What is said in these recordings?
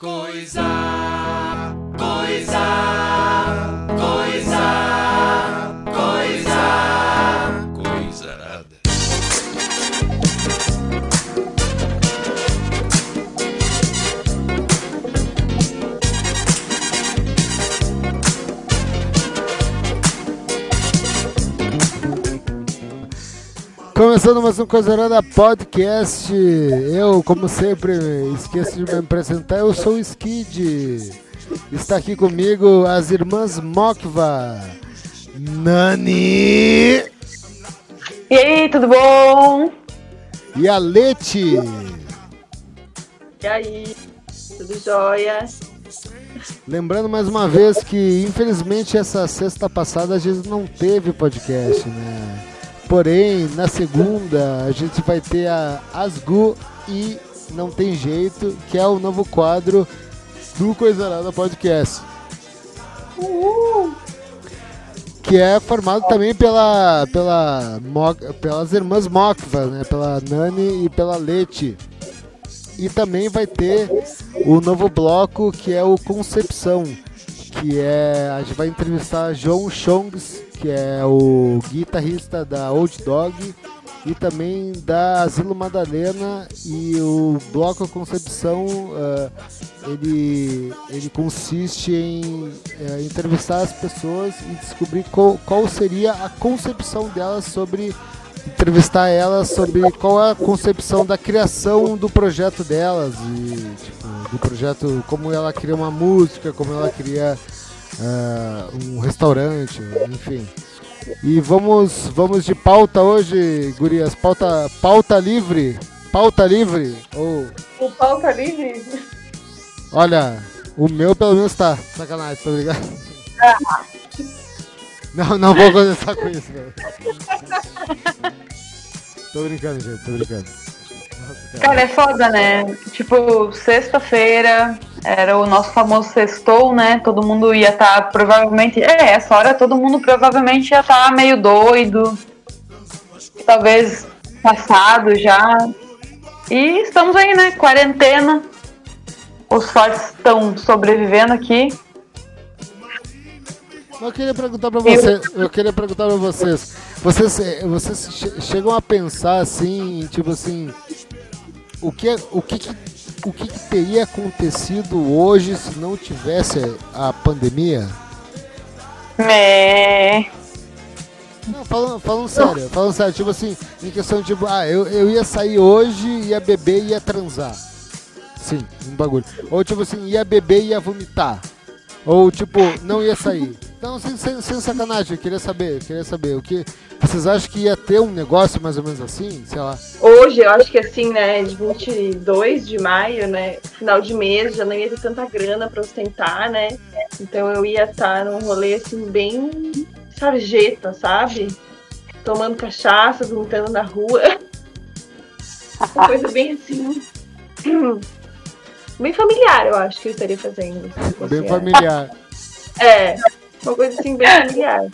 Coisa, Começando mais um Coisarada Podcast. Eu, como sempre, esqueço de me apresentar. Eu sou o Skid. Está aqui comigo as irmãs Mokva, Nani E aí, tudo bom? e a Leti. E aí, tudo jóia? Lembrando mais uma vez que, infelizmente, essa sexta passada a gente não teve podcast, né? Porém, na segunda a gente vai ter a Asgu e Não Tem Jeito, que é o novo quadro do Coisarada Podcast. Que é formado também pela, pela, pelas irmãs Mokva, né? Pela Nani e pela Leti. E também vai ter o novo bloco que é o Concepção, que é a gente vai entrevistar João Chongs, que é o guitarrista da Old Dog e também da Asilo Madalena e o bloco Concepção ah, ele, ele consiste em eh, entrevistar as pessoas e descobrir qual seria a concepção delas sobre entrevistar elas sobre qual é a concepção da criação do projeto delas e tipo, do projeto como ela cria uma música, como ela cria ah, um restaurante, enfim. E vamos vamos de pauta hoje, gurias, pauta pauta livre, pauta livre ou O pau tá livre? olha, o meu pelo menos tá, sacanagem, tá ligado? Não, não vou começar com isso, velho. Tô brincando, gente, tô brincando. Nossa, Cara, é foda, né? Tipo, sexta-feira era o nosso famoso sextou, né? Todo mundo ia estar provavelmente. É, essa hora todo mundo provavelmente ia estar meio doido. Talvez passado já. E estamos aí, né? Quarentena. Os fortes estão sobrevivendo aqui. Eu queria perguntar pra você, eu queria perguntar pra vocês, vocês, eh, vocês che- chegam a pensar assim, tipo assim, o que, o que, o que, que teria acontecido hoje se não tivesse a pandemia? É. Não, falando, falando sério, falando sério, tipo assim, em questão de, tipo, ah, eu, eu ia sair hoje, ia beber e ia transar. Sim, um bagulho. Ou tipo assim, ia beber e ia vomitar. Ou tipo, não ia sair. Então, sem, sem, sem sacanagem, eu queria saber, eu queria saber, o que. Vocês acham que ia ter um negócio mais ou menos assim? Sei lá. Hoje, eu acho que assim, né, de 22 de maio, né, final de mês, já não ia ter tanta grana pra ostentar, né? Então eu ia estar num rolê assim, bem sarjeta, sabe? Tomando cachaça, vomitando na rua. Uma coisa bem assim. Bem familiar, eu acho que eu estaria fazendo. Bem familiar. é, uma coisa assim bem familiar.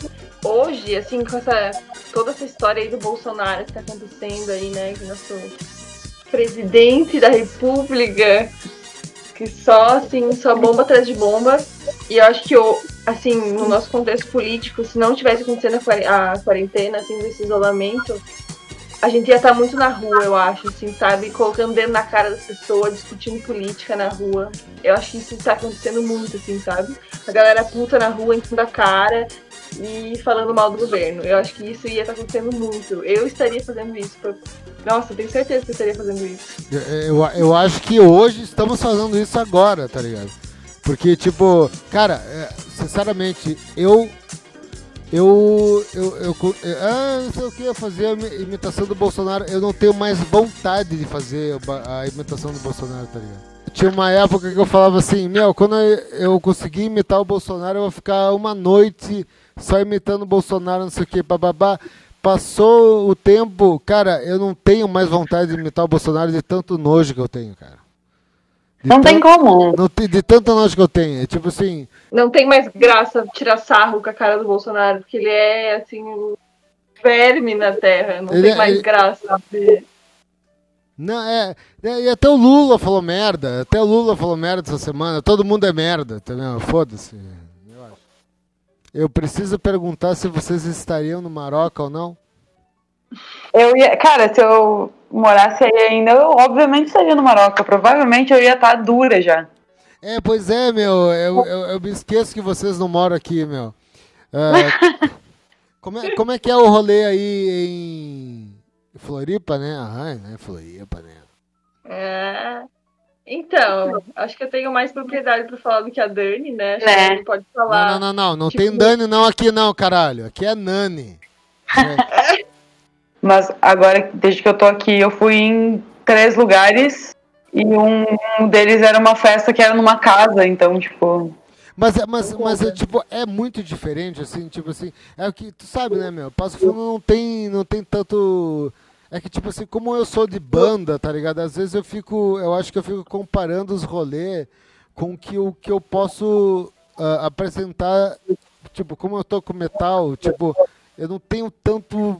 Hoje, assim, com essa toda essa história aí do Bolsonaro que tá acontecendo aí, né, que nosso presidente da República, que só assim, só bomba atrás de bomba. E eu acho que o- assim, no nosso contexto político, se não tivesse acontecendo a quarentena, assim, desse isolamento, a gente ia estar muito na rua, eu acho, assim, sabe? Colocando dedo na cara das pessoas, discutindo política na rua. Eu acho que isso tá acontecendo muito, assim, sabe? A galera puta na rua, em cima da cara e falando mal do governo. Eu acho que isso ia estar acontecendo muito. Eu estaria fazendo isso. Nossa, tenho certeza que eu estaria fazendo isso. Eu, eu, eu acho que hoje estamos fazendo isso agora, tá ligado? Porque, tipo, cara, é, sinceramente, eu. Eu. Eu. eu, eu ah, não sei o que, fazer a imi- imitação do Bolsonaro. Eu não tenho mais vontade de fazer a imitação do Bolsonaro, tá ligado? Tinha uma época que eu falava assim: Meu, quando eu conseguir imitar o Bolsonaro, eu vou ficar uma noite só imitando o Bolsonaro, não sei o que, bababá. Passou o tempo, cara, eu não tenho mais vontade de imitar o Bolsonaro de tanto nojo que eu tenho, cara. De Não tem como. não de tanto nojo que eu tenho. É tipo assim, Não tem mais graça tirar sarro com a cara do Bolsonaro, porque ele é, assim, um verme na terra. Não Ele tem é- mais ele- graça ver. Não, é, é, E até o Lula falou merda. Até o Lula falou merda essa semana. Todo mundo é merda, entendeu? Foda-se. Eu acho. Eu preciso perguntar se vocês estariam no Maroca ou não. Eu ia, cara, se eu morasse aí ainda, eu obviamente estaria no Maroca. Provavelmente eu ia estar dura já. É, pois é, meu. Eu, eu, eu me esqueço que vocês não moram aqui, meu. É, como, é, como é que é o rolê aí em Floripa, né? Ah, né? Floripa, né? É. Então, acho que eu tenho mais propriedade pra falar do que a Dani, né? Acho Né. que pode falar. Não, não, não, não. Não Tipo- tem Dani não aqui não, caralho. Aqui é Nani. É, Mas agora, desde que eu tô aqui, eu fui em três lugares e um, um deles era uma festa que era numa casa, então, tipo. Mas, é- mas, mas é, tipo, é muito diferente, assim, tipo assim, é o que, tu sabe, né, meu, Passo Fundo não tem, não tem tanto, é que, tipo assim, como eu sou de banda, tá ligado, às vezes eu fico, eu acho que eu fico comparando os rolês com o que, o que eu posso ah, apresentar, tipo, como eu toco metal, tipo, eu não tenho tanto,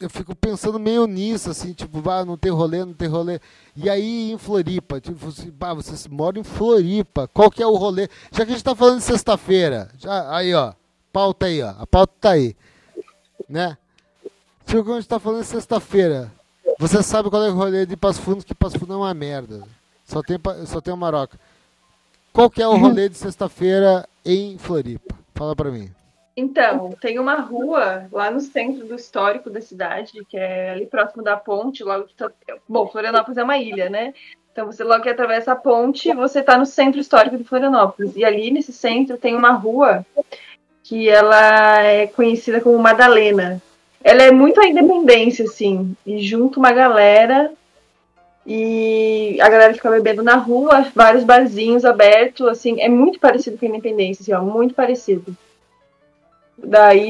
eu fico pensando meio nisso, assim, tipo, ah, não tem rolê, não tem rolê. E aí em Floripa, tipo, assim, bah, vocês moram em Floripa, qual que é o rolê? Já que a gente tá falando de sexta-feira, já, aí ó, pauta aí, ó, a pauta tá aí, né? Tipo, quando a gente tá falando de sexta-feira, você sabe qual é o rolê de Passo Fundo, que Passo Fundo é uma merda. Só tem, só tem o Maroca. Qual que é o rolê de sexta-feira em Floripa? Fala pra mim. Então, tem uma rua lá no centro do histórico da cidade, que é ali próximo da ponte, logo que tá... Bom, Florianópolis é uma ilha, né? Então você logo que atravessa a ponte, você tá no centro histórico de Florianópolis. E ali nesse centro tem uma rua que ela é conhecida como Madalena. Ela é muito a independência, assim, e junto uma galera e a galera fica bebendo na rua, vários barzinhos abertos, assim, é muito parecido com a Independência, assim, ó, muito parecido. Daí,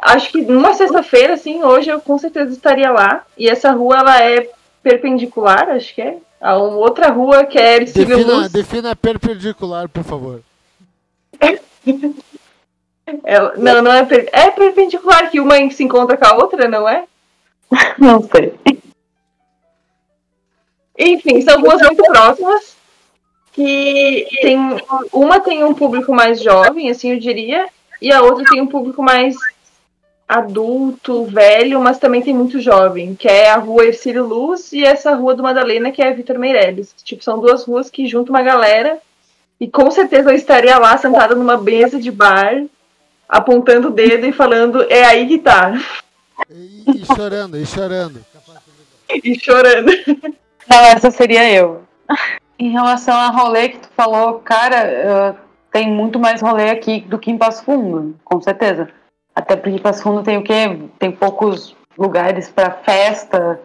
acho que numa sexta-feira, assim, hoje eu com certeza estaria lá. E essa rua, ela é perpendicular, acho que é, a uma outra rua que é Ercílio Defina, Luz. defina perpendicular, por favor. Ela- não, não é, per- é perpendicular, que uma se encontra com a outra, não é? Não sei. Enfim, são ruas muito próximas. Que tem. Uma tem um público mais jovem, assim eu diria, e a outra tem um público mais adulto, velho, mas também tem muito jovem, que é a rua Ercílio Luz e essa rua do Madalena, que é a Vitor Meirelles. Tipo, são duas ruas que juntam uma galera. E com certeza eu estaria lá sentada numa mesa de bar, apontando o dedo e falando, é aí que tá. E, e chorando, e chorando. E chorando. Não, essa seria eu. Em relação a rolê que tu falou, cara, eh, tem muito mais rolê aqui do que em Passo Fundo, com certeza. Até porque Passo Fundo tem o quê? Tem poucos lugares pra festa,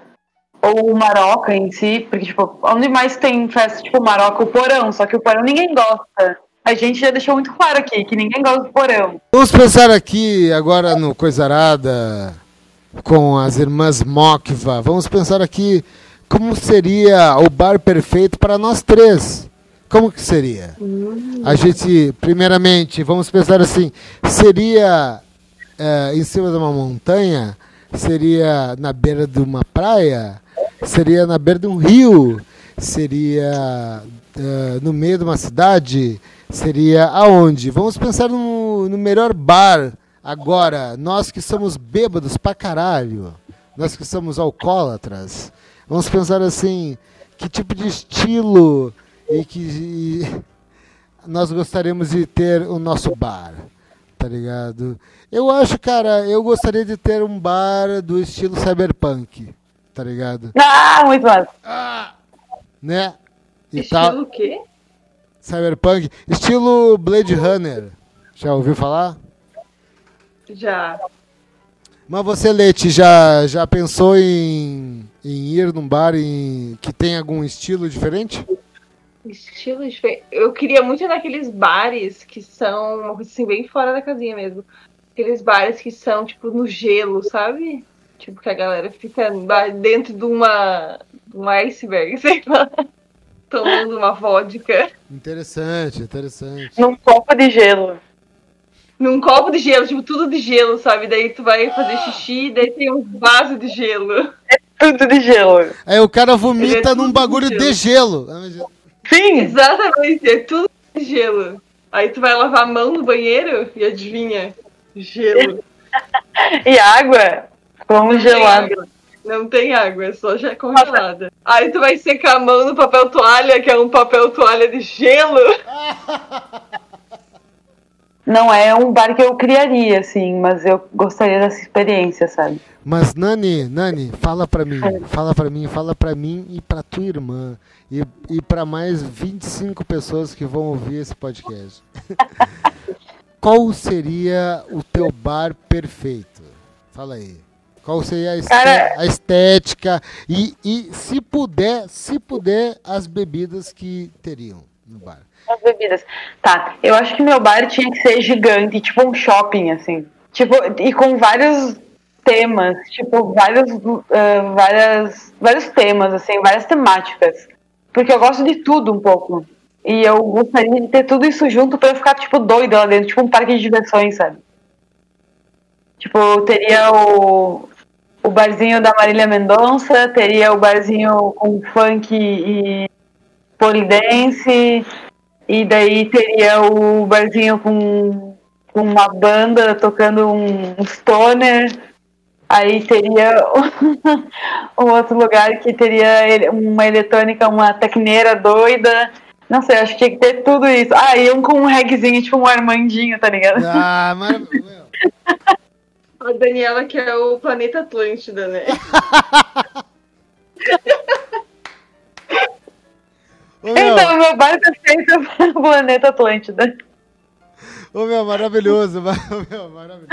ou Maroca em si, porque, tipo, onde mais tem festa, tipo, Maroca, o Porão, só que o Porão ninguém gosta. A gente já deixou muito claro aqui que ninguém gosta do Porão. Vamos pensar aqui agora no Coisarada com as irmãs Mokva. Vamos pensar aqui como seria o bar perfeito para nós três. Como que seria? A gente, primeiramente, vamos pensar assim, seria eh, em cima de uma montanha? Seria na beira de uma praia? Seria na beira de um rio? Seria eh, no meio de uma cidade? Seria aonde? Vamos pensar no, no melhor bar agora. Nós que somos bêbados pra caralho. Nós que somos alcoólatras. Vamos pensar assim, que tipo de estilo e que e nós gostaríamos de ter o nosso bar, tá ligado? Eu acho, cara, eu gostaria de ter um bar do estilo cyberpunk, tá ligado? Ah, muito mais. Né? E tal. Estilo o quê? Cyberpunk, estilo Blade Runner. Já ouviu falar? Já. Mas você, Leti, já, já pensou em, em ir num bar em, que tem algum estilo diferente? Estilo diferente. Eu queria muito ir naqueles bares que são uma coisa assim, bem fora da casinha mesmo. Aqueles bares que são, tipo, no gelo, sabe? Tipo, que a galera fica dentro de uma. de um iceberg, sei lá. Tomando uma vodka. Interessante, interessante. Num copo de gelo. Num copo de gelo, tipo, tudo de gelo, sabe? Daí tu vai fazer xixi, daí tem um vaso de gelo. tudo de gelo. Aí o cara vomita é num bagulho de de gelo. Sim, Exatamente, é tudo gelo. Aí tu vai lavar a mão no banheiro e adivinha? Gelo. e água congelada. Não tem água, é só já congelada. Aí tu vai secar a mão no papel toalha, que é um papel toalha de gelo. Não é um bar que eu criaria, assim, mas eu gostaria dessa experiência, sabe? Mas Nani, Nani, fala pra mim, fala pra mim, fala pra mim e pra tua irmã e, e para mais 25 pessoas que vão ouvir esse podcast. Qual seria o teu bar perfeito? Fala aí. Qual seria a, esté- Cara- a estética e, e se puder, se puder, as bebidas que teriam no bar? As bebidas. Tá, eu acho que meu bar tinha que ser gigante, tipo um shopping, assim. Tipo, e com vários temas, tipo, vários, ah, várias, vários temas, assim, várias temáticas. Porque eu gosto de tudo um pouco. E eu gostaria de ter tudo isso junto pra eu ficar, tipo, doida lá dentro, tipo um parque de diversões, sabe? Tipo, teria o, o barzinho da Marília Mendonça, teria o barzinho com funk e polidense, e daí teria o barzinho com, com uma banda tocando um, um stoner. Aí teria um outro lugar que teria uma eletrônica, uma tecneira doida. Não sei, acho que tinha que ter tudo isso. Ah, e um com um regzinho, tipo um Armandinho, tá ligado? Ah, maravilha. A Daniela que é o planeta Atlântida, né? Ô, meu, Então, meu bar perfeito é o Planeta Atlântida. ô, meu, maravilhoso. meu, maravilhoso.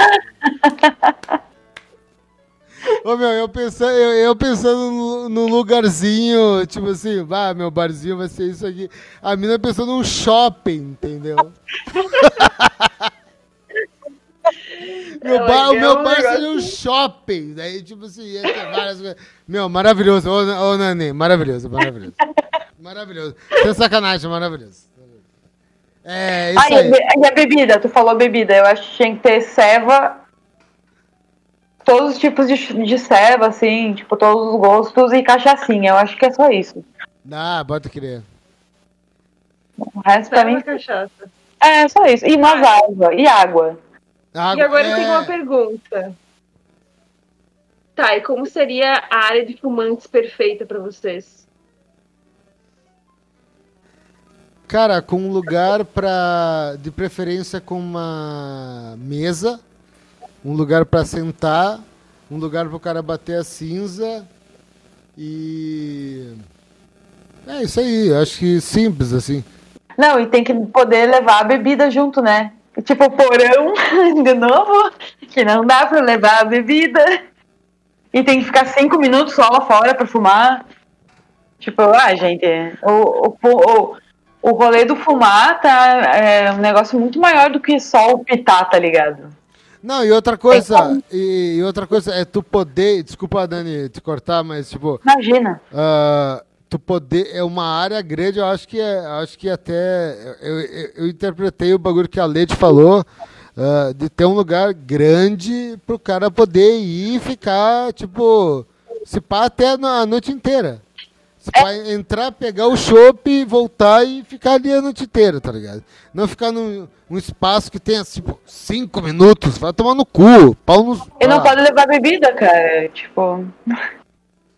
Ô, meu, eu pensando, eu, eu pensando no lugarzinho, tipo assim, ah, meu barzinho vai ser isso aqui. A mina pensou num shopping, entendeu? meu Ela bar, o quer meu bar seria um shopping. Daí, tipo assim, ia ter várias coisas. Meu, maravilhoso. Ô, ô Nani, maravilhoso, maravilhoso. Maravilhoso. Sem sacanagem, maravilhoso. É, isso aí. e a bebida? Tu falou bebida. Eu acho que tinha que ter ceva. Todos os tipos de, de ceva, assim, tipo, todos os gostos e cachaçinha. Eu acho que é só isso. Ah, bota crer. O resto pra mim. cachaça. É só isso. E umas água. E água. Água- E agora eu é, tenho uma pergunta. Tá, e como seria a área de fumantes perfeita pra vocês? Cara, com um lugar pra. De preferência com uma mesa, um lugar pra sentar, um lugar pro cara bater a cinza e. É isso aí, acho que simples assim. Não, e tem que poder levar a bebida junto, né? Tipo, porão, de novo, que não dá pra levar a bebida. E tem que ficar cinco minutos só lá fora pra fumar. Tipo, ah, gente, o, o, o, o rolê do fumar tá é um negócio muito maior do que só o pitar, tá ligado? Não, e outra coisa, como- e, e outra coisa é tu poder, desculpa Dani te cortar, mas tipo, Imagina. Ah, tu poder é uma área grande, eu acho que é, acho que até eu, eu, eu interpretei o bagulho que a Lede falou ah, de ter um lugar grande pro cara poder ir e ficar tipo se pá até a noite inteira. Se pá, entrar, pegar o chopp, voltar e ficar ali a noite inteira, tá ligado? Não ficar num um espaço que tenha tipo cinco minutos, vai tomar no cu, pau nos. E não ah. pode levar bebida, cara. Tipo,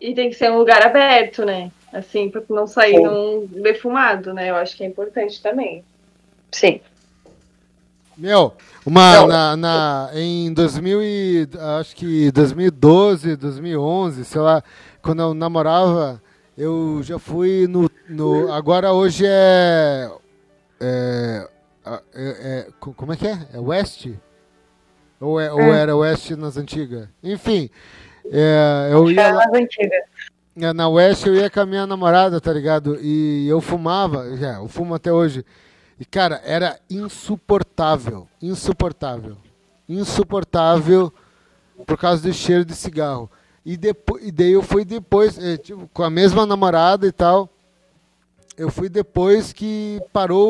E tem que ser um lugar aberto, né? Assim, pra não sair Sim. num defumado, né? Eu acho que é importante também. sim. Meu, uma Não. na, na em 2000 e acho que 2012, 2011, sei lá, quando eu namorava, eu já fui no, no agora hoje é, é, é- é- co- como é que é? É West? Ou, é, ou É. era West nas antigas? Enfim, é, eu ia lá, mais antiga. é, Na West eu ia com a minha namorada, tá ligado? E eu fumava, já, eu fumo até hoje. E, cara, era insuportável. Insuportável. Insuportável por causa do cheiro de cigarro. E, depois, e daí eu fui depois, eh, tipo, com a mesma namorada e tal. Eu fui depois que parou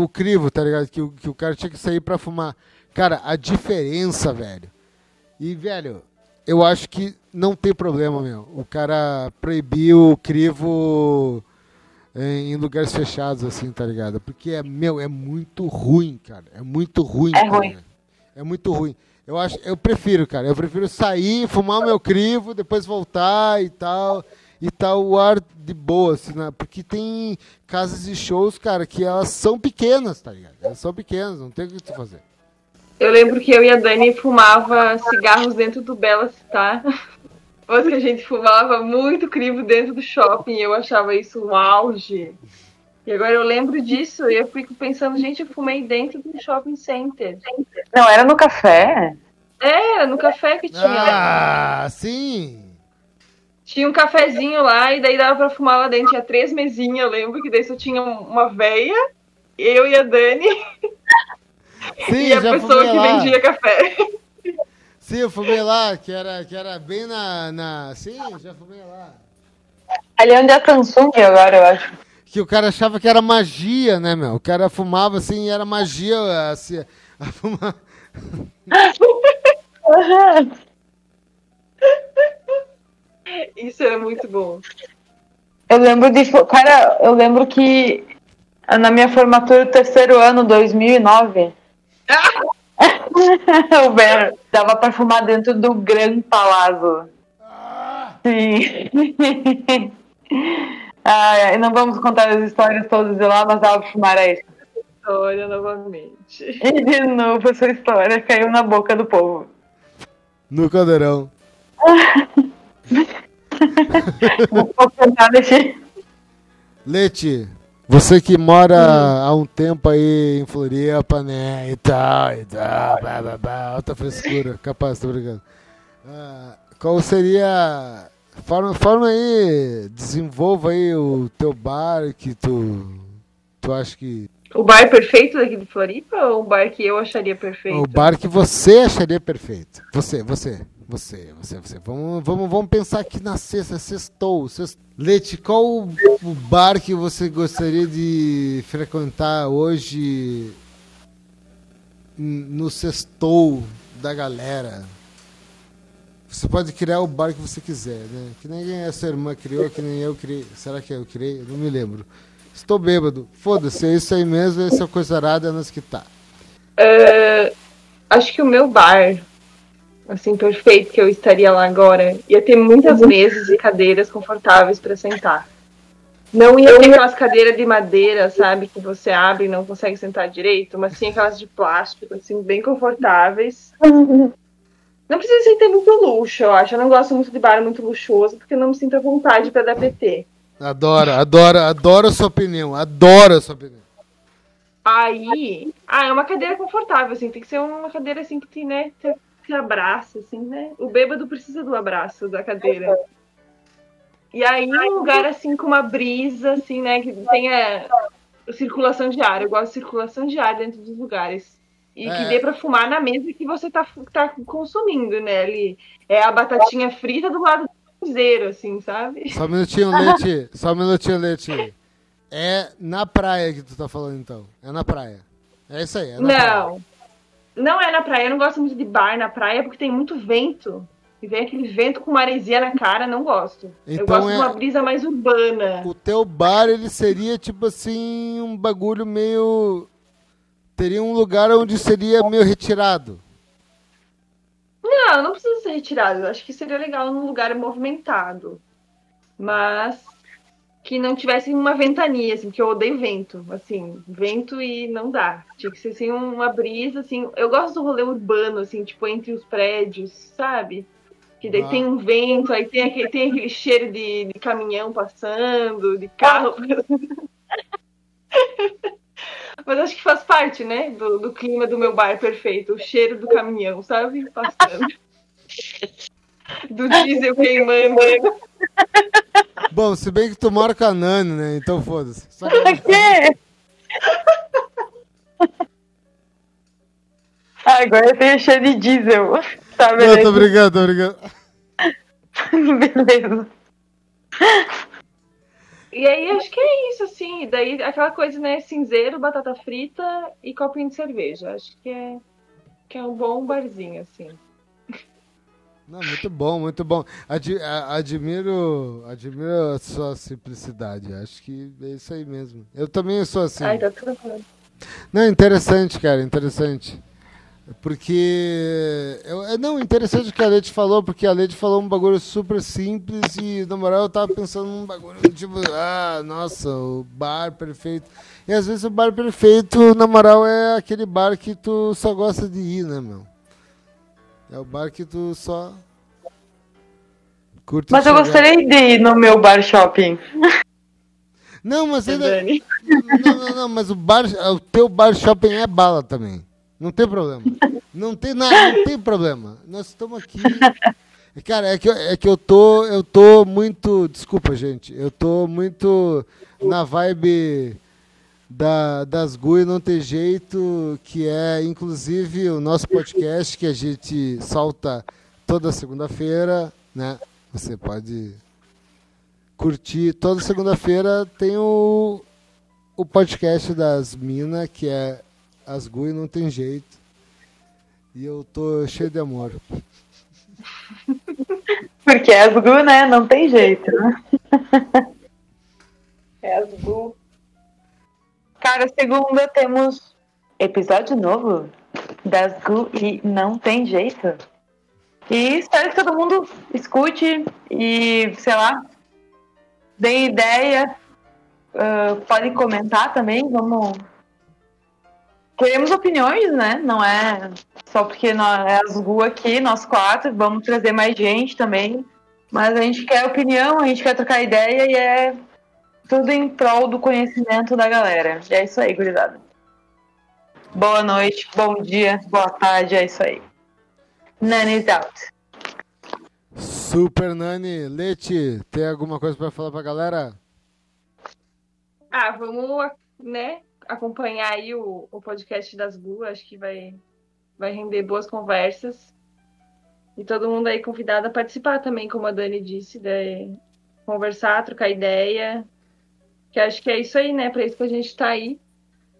o, o crivo, tá ligado? Que, o- que o cara tinha que sair pra fumar. Cara, a diferença, velho. E, velho, eu acho que não tem problema, meu. O cara proibiu o crivo em, em lugares fechados, assim, tá ligado? Porque, é, meu, é muito ruim, cara. É muito ruim. É cara. ruim. É muito ruim. Eu acho, eu prefiro, cara. Eu prefiro sair, fumar o meu crivo, depois voltar e tal. E tal, o ar de boa, assim, né? Porque tem casas de shows, cara, que elas são pequenas, tá ligado? Elas são pequenas, não tem o que tu fazer. Eu lembro que eu e a Dani fumava cigarros dentro do Bela Citar. Mas que a gente fumava muito crivo dentro do shopping eu achava isso um auge. E agora eu lembro disso e eu fico pensando, gente, eu fumei dentro do shopping center. Não, era no café? É, era no café que tinha. Ah, sim! Tinha um cafezinho lá e daí dava pra fumar lá dentro. Tinha três mesinhas, eu lembro que daí só tinha uma veia, eu e a Dani Sim, e a já pessoa fumei que lá. vendia café. Sim, eu fumei lá, que era, que era bem na, na. Sim, já fumei lá. Ali é onde é a Samsung agora, eu acho. Que o cara achava que era magia, né, meu? O cara fumava assim e era magia assim, a fumar. Isso era muito bom. Eu lembro de. Cara, eu lembro que na minha formatura do terceiro ano, 2009. o Ber dava pra fumar dentro do Gran Palazzo. Sim. Ai, ai, não vamos contar as histórias todas de lá, mas dava pra fumar aí. Olha novamente. E de novo essa história caiu na boca do povo. No caldeirão. Vou contar desse- Leite, você que mora há um tempo aí em Floripa, né? E tal, e tal, blá, blá, blá, alta frescura, capaz, tô brincando. Ah, qual seria. Forma, forma aí, desenvolva aí o teu bar que tu. Tu acha que. O bar perfeito daqui de Floripa ou o bar que eu acharia perfeito? O bar que você acharia perfeito. Você, você, você, você, você. Vamos, vamos, vamos pensar aqui na sexta, sextou. Sexto. Leite, qual o o bar que você gostaria de frequentar hoje no sextou da galera? Você pode criar o bar que você quiser, né? Que nem a sua irmã criou, que nem eu criei. Será que eu criei? Eu não me lembro. Estou bêbado. Foda-se, é isso aí mesmo, essa coisa arada nas que tá. É, acho que o meu bar, assim, perfeito, que eu estaria lá agora, ia ter muitas mesas e cadeiras confortáveis para sentar. Não ia ter aquelas cadeiras de madeira, sabe, que você abre e não consegue sentar direito, mas sim aquelas de plástico, assim, bem confortáveis. Não precisa ser ter muito luxo, eu acho. Eu não gosto muito de bar muito luxuoso, porque eu não me sinto à vontade para dar PT. Adoro, adoro, adoro a sua opinião, adoro a sua opinião. Aí, ah, é uma cadeira confortável, assim, tem que ser uma cadeira assim que te, né, te, te abraça, assim, né? O bêbado precisa do abraço da cadeira. E aí, um lugar assim com uma brisa, assim, né, que tenha circulação de ar. Eu gosto de circulação de ar dentro dos lugares. E É. que dê pra fumar na mesa que você tá, tá consumindo, né? Ali é a batatinha frita do lado do cruzeiro, assim, sabe? Só um minutinho, Leite, só um minutinho, Leite. É na praia que tu tá falando então, é na praia. É isso aí, é na praia. Não. Não é na praia. Eu não gosto muito de bar na praia porque tem muito vento. E vem aquele vento com maresia na cara, não gosto. eu Então gosto é- de uma brisa mais urbana. O teu bar, ele seria tipo assim, um bagulho meio... Teria um lugar onde seria meio retirado. Não, não precisa ser retirado. Eu acho que seria legal num lugar movimentado. Mas que não tivesse uma ventania, assim, que eu odeio vento. Assim, vento e não dá. Tinha que ser assim, uma brisa, assim. Eu gosto do rolê urbano, assim, tipo, entre os prédios, sabe? Que daí Ah. tem um vento, aí tem aquele, tem aquele cheiro de, de caminhão passando, de carro. Mas acho que faz parte, né? Do, do clima do meu bar perfeito. O cheiro do caminhão, sabe? Passando. Do diesel queimando. Bom, se bem que tu mora com a Nani, né? Então foda-se. Só que- quê? Agora eu tenho cheio de diesel. Tá, Não, beleza. tô brincando, tô brincando. beleza. E aí acho que é isso, assim. E daí aquela coisa, né? Cinzeiro, batata frita e copinho de cerveja. Acho que é, que é um bom barzinho, assim. Não, muito bom, muito bom. Ad- a- admiro, admiro a sua simplicidade. Acho que é isso aí mesmo. Eu também sou assim. Ai, tá tudo bom. Não, interessante, cara, interessante. Porque. Eu, é, não, interessante o que a Leti falou, porque a Leti falou um bagulho super simples e, na moral, eu tava pensando num bagulho tipo, ah, nossa, o bar perfeito. E às vezes o bar perfeito, na moral, é aquele bar que tu só gosta de ir, né, meu? É o bar que tu só. Curte Mas eu chegar. gostaria de ir no meu bar shopping. Não, mas ainda. Não, não, não, mas o bar, o teu bar shopping é bala também. Não tem problema. Não tem nada, não tem problema. Nós estamos aqui. Cara, é que, eu- é que eu tô, eu tô muito, desculpa, gente. Eu tô muito na vibe da, das GUI não tem jeito, que é inclusive o nosso podcast que a gente solta toda segunda-feira, né? Você pode curtir. Toda segunda-feira tem o, o podcast das minas, que é As Gui Não Tem Jeito. E eu tô cheio de amor. Porque as GU, né? Não tem jeito, né? É as Bu. Cara, segunda temos episódio novo das GU e não tem jeito. E espero que todo mundo escute e, sei lá, dê ideia. ah, podem comentar também, vamos. Queremos opiniões, né? Não é só porque nós, é as GU aqui, nós quatro, vamos trazer mais gente também. Mas a gente quer opinião, a gente quer trocar ideia e é tudo em prol do conhecimento da galera. E é isso aí, gurizada. Boa noite, bom dia, boa tarde, é isso aí. Nani's out. Super Nani, Leti, tem alguma coisa pra falar pra galera? Ah, vamos, né, acompanhar aí o, o podcast das Bu, acho que vai, vai render boas conversas. E todo mundo aí convidado a participar também, como a Dani disse, de conversar, trocar ideia. Que acho que é isso aí, né? Para isso que a gente tá aí.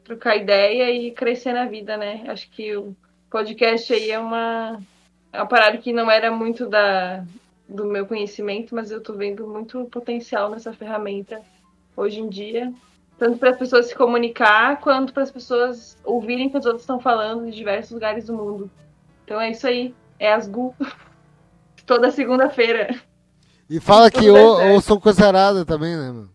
Trocar ideia e crescer na vida, né? Acho que o podcast aí é uma, é uma parada que não era muito da, do meu conhecimento, mas eu tô vendo muito potencial nessa ferramenta hoje em dia. Tanto para as pessoas se comunicar, quanto para as pessoas ouvirem o que os outros estão falando de diversos lugares do mundo. Então é isso aí. É as GU. Toda segunda-feira. E fala que ou, certo. ouçam coisa errada também, né, meu?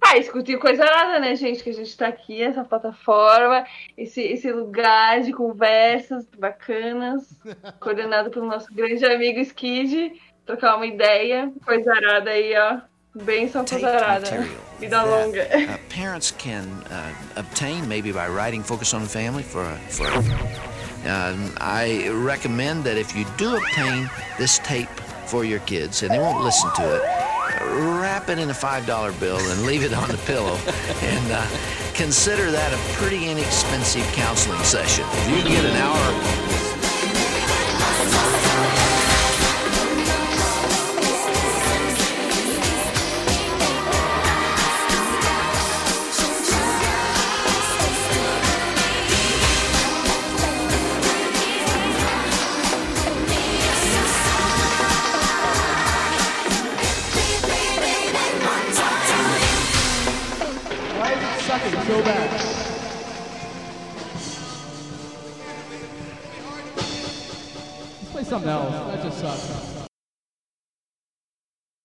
Ah, escutei coisa nada, né, gente? Que a gente tá aqui, essa plataforma, esse, esse lugar de conversas bacanas, coordenado pelo nosso grande amigo Skid. Trocar uma ideia, coisa arada aí, ó. Benção, tape material Vida longa. that uh, parents can uh, obtain maybe by writing Focus on the Family for a, for um, I recommend that if you do obtain this tape for your kids and they won't listen to it, wrap it in a five dollar bill and leave it on the pillow and uh, consider that a pretty inexpensive counseling session. If you get an hour